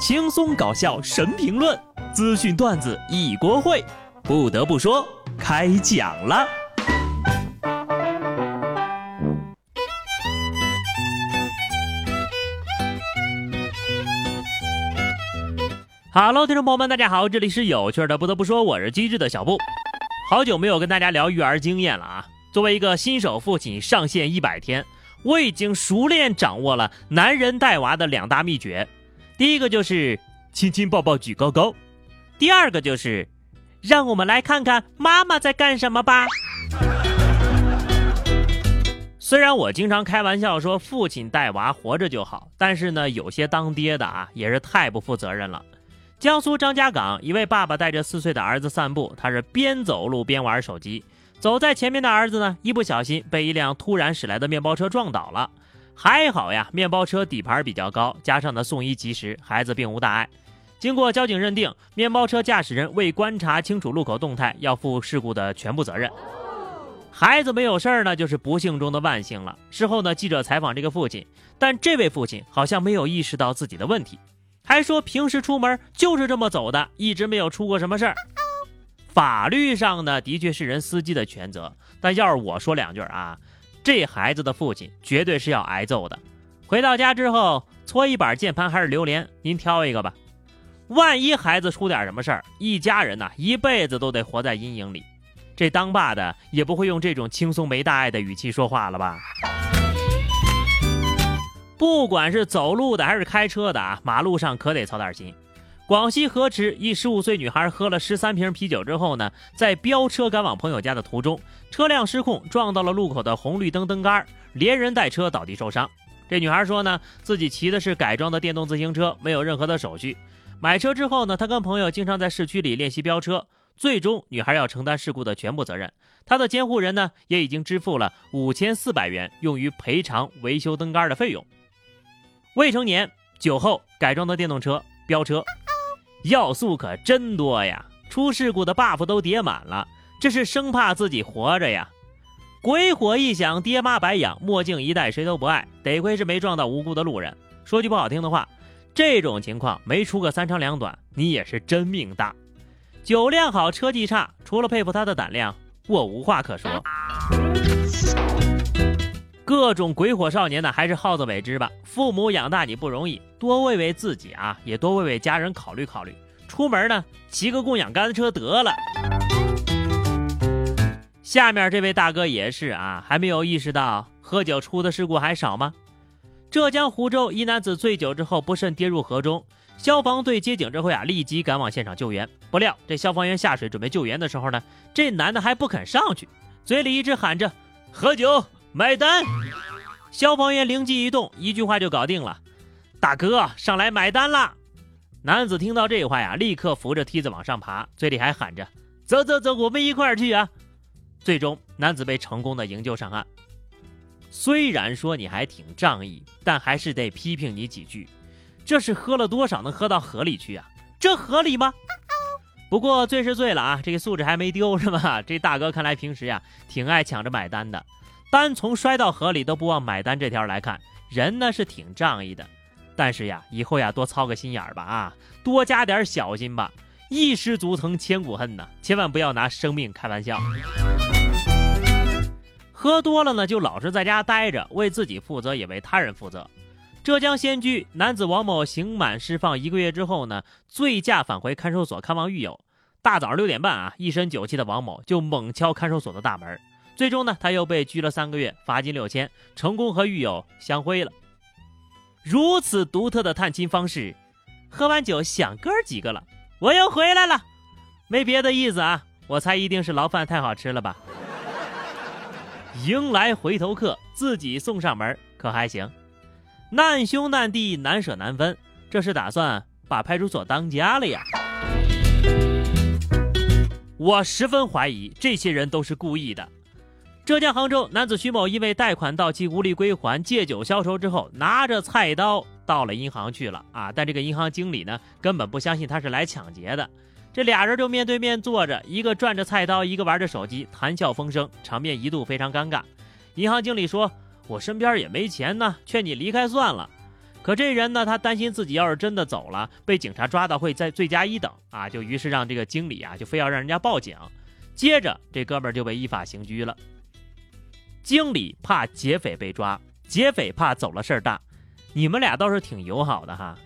轻松搞笑神评论，资讯段子一锅烩。不得不说，开讲了。Hello，听众朋友们，大家好，这里是有趣的。不得不说，我是机智的小布。好久没有跟大家聊育儿经验了啊！作为一个新手父亲，上线一百天，我已经熟练掌握了男人带娃的两大秘诀。第一个就是亲亲抱抱举高高，第二个就是让我们来看看妈妈在干什么吧。虽然我经常开玩笑说父亲带娃活着就好，但是呢，有些当爹的啊也是太不负责任了。江苏张家港一位爸爸带着四岁的儿子散步，他是边走路边玩手机。走在前面的儿子呢，一不小心被一辆突然驶来的面包车撞倒了。还好呀，面包车底盘比较高，加上呢送医及时，孩子并无大碍。经过交警认定，面包车驾驶人未观察清楚路口动态，要负事故的全部责任。孩子没有事儿呢，就是不幸中的万幸了。事后呢，记者采访这个父亲，但这位父亲好像没有意识到自己的问题。还说平时出门就是这么走的，一直没有出过什么事儿。法律上呢，的确是人司机的全责，但要是我说两句啊，这孩子的父亲绝对是要挨揍的。回到家之后，搓衣板、键盘还是榴莲，您挑一个吧。万一孩子出点什么事儿，一家人呐一辈子都得活在阴影里。这当爸的也不会用这种轻松没大碍的语气说话了吧？不管是走路的还是开车的啊，马路上可得操点心。广西河池一十五岁女孩喝了十三瓶啤酒之后呢，在飙车赶往朋友家的途中，车辆失控撞到了路口的红绿灯灯杆，连人带车倒地受伤。这女孩说呢，自己骑的是改装的电动自行车，没有任何的手续。买车之后呢，她跟朋友经常在市区里练习飙车。最终，女孩要承担事故的全部责任。她的监护人呢，也已经支付了五千四百元，用于赔偿维修灯杆的费用。未成年、酒后、改装的电动车、飙车，要素可真多呀！出事故的 buff 都叠满了，这是生怕自己活着呀！鬼火一响，爹妈白养，墨镜一戴，谁都不爱。得亏是没撞到无辜的路人。说句不好听的话，这种情况没出个三长两短，你也是真命大。酒量好，车技差，除了佩服他的胆量，我无话可说。各种鬼火少年呢，还是好自为之吧。父母养大你不容易，多为为自己啊，也多为为家人考虑考虑。出门呢，骑个共享单车得了。下面这位大哥也是啊，还没有意识到喝酒出的事故还少吗？浙江湖州一男子醉酒之后不慎跌入河中，消防队接警之后呀，立即赶往现场救援。不料这消防员下水准备救援的时候呢，这男的还不肯上去，嘴里一直喊着喝酒。买单！消防员灵机一动，一句话就搞定了。大哥，上来买单啦！男子听到这话呀，立刻扶着梯子往上爬，嘴里还喊着：“走走走，我们一块儿去啊！”最终，男子被成功的营救上岸。虽然说你还挺仗义，但还是得批评你几句。这是喝了多少能喝到河里去啊？这合理吗？不过醉是醉了啊，这个素质还没丢是吧？这大哥看来平时呀，挺爱抢着买单的。单从摔到河里都不忘买单这条来看，人呢是挺仗义的，但是呀，以后呀多操个心眼儿吧啊，多加点小心吧，一失足成千古恨呐，千万不要拿生命开玩笑。喝多了呢，就老实在家待着，为自己负责，也为他人负责。浙江仙居男子王某刑满释放一个月之后呢，醉驾返回看守所看望狱友，大早上六点半啊，一身酒气的王某就猛敲看守所的大门。最终呢，他又被拘了三个月，罚金六千，成功和狱友相会了。如此独特的探亲方式，喝完酒想哥几个了，我又回来了，没别的意思啊，我猜一定是牢饭太好吃了吧。迎来回头客，自己送上门可还行？难兄难弟难舍难分，这是打算把派出所当家了呀？我十分怀疑这些人都是故意的。浙江杭州男子徐某因为贷款到期无力归还，借酒消愁之后，拿着菜刀到了银行去了啊！但这个银行经理呢，根本不相信他是来抢劫的。这俩人就面对面坐着，一个转着菜刀，一个玩着手机，谈笑风生，场面一度非常尴尬。银行经理说：“我身边也没钱呢，劝你离开算了。”可这人呢，他担心自己要是真的走了，被警察抓到会在罪加一等啊，就于是让这个经理啊，就非要让人家报警。接着这哥们儿就被依法刑拘了。经理怕劫匪被抓，劫匪怕走了事儿大，你们俩倒是挺友好的哈。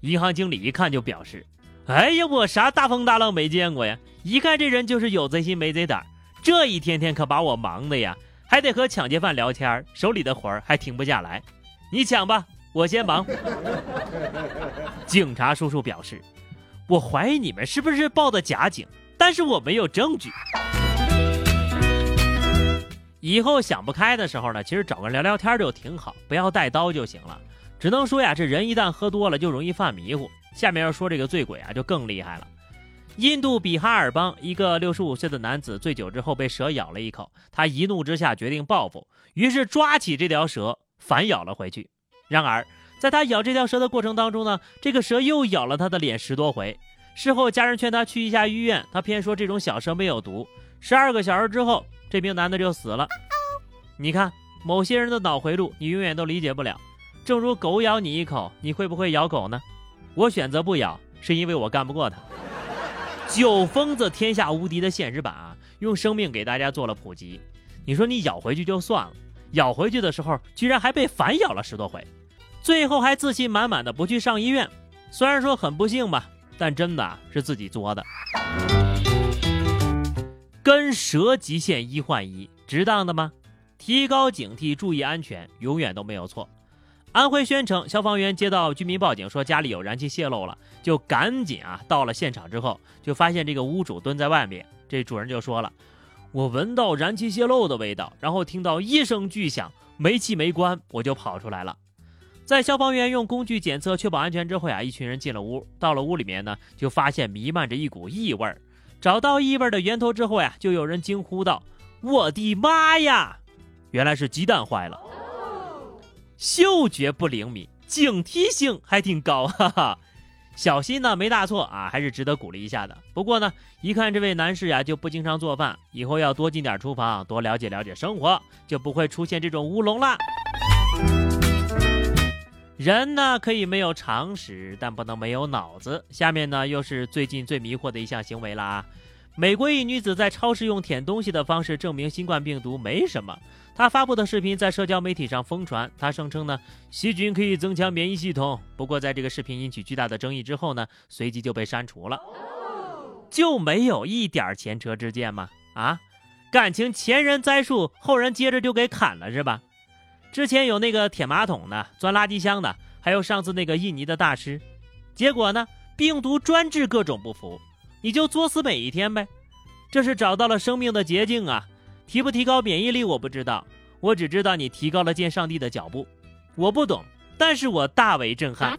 银行经理一看就表示：“哎呀，我啥大风大浪没见过呀？一看这人就是有贼心没贼胆，这一天天可把我忙的呀，还得和抢劫犯聊天，手里的活儿还停不下来。你抢吧。”我先忙。警察叔叔表示：“我怀疑你们是不是报的假警，但是我没有证据。以后想不开的时候呢，其实找个人聊聊天就挺好，不要带刀就行了。只能说呀，这人一旦喝多了就容易犯迷糊。下面要说这个醉鬼啊，就更厉害了。印度比哈尔邦一个六十五岁的男子醉酒之后被蛇咬了一口，他一怒之下决定报复，于是抓起这条蛇反咬了回去。”然而，在他咬这条蛇的过程当中呢，这个蛇又咬了他的脸十多回。事后，家人劝他去一下医院，他偏说这种小蛇没有毒。十二个小时之后，这名男的就死了。你看，某些人的脑回路你永远都理解不了。正如狗咬你一口，你会不会咬狗呢？我选择不咬，是因为我干不过他。酒疯子天下无敌的现实版啊，用生命给大家做了普及。你说你咬回去就算了。咬回去的时候，居然还被反咬了十多回，最后还自信满满的不去上医院。虽然说很不幸吧，但真的是自己作的。跟蛇极限一换一，值当的吗？提高警惕，注意安全，永远都没有错。安徽宣城消防员接到居民报警说家里有燃气泄漏了，就赶紧啊到了现场之后，就发现这个屋主蹲在外面，这主人就说了。我闻到燃气泄漏的味道，然后听到一声巨响，煤气没关，我就跑出来了。在消防员用工具检测确保安全之后啊，一群人进了屋。到了屋里面呢，就发现弥漫着一股异味。找到异味的源头之后呀，就有人惊呼道：“我的妈呀！原来是鸡蛋坏了。”嗅觉不灵敏，警惕性还挺高，哈哈。小心呢，没大错啊，还是值得鼓励一下的。不过呢，一看这位男士呀，就不经常做饭，以后要多进点厨房，多了解了解生活，就不会出现这种乌龙了。人呢可以没有常识，但不能没有脑子。下面呢又是最近最迷惑的一项行为了啊。美国一女子在超市用舔东西的方式证明新冠病毒没什么。她发布的视频在社交媒体上疯传。她声称呢，细菌可以增强免疫系统。不过，在这个视频引起巨大的争议之后呢，随即就被删除了。就没有一点前车之鉴吗？啊，感情前人栽树，后人接着就给砍了是吧？之前有那个舔马桶的、钻垃圾箱的，还有上次那个印尼的大师，结果呢，病毒专治各种不服。你就作死每一天呗，这是找到了生命的捷径啊！提不提高免疫力我不知道，我只知道你提高了见上帝的脚步。我不懂，但是我大为震撼。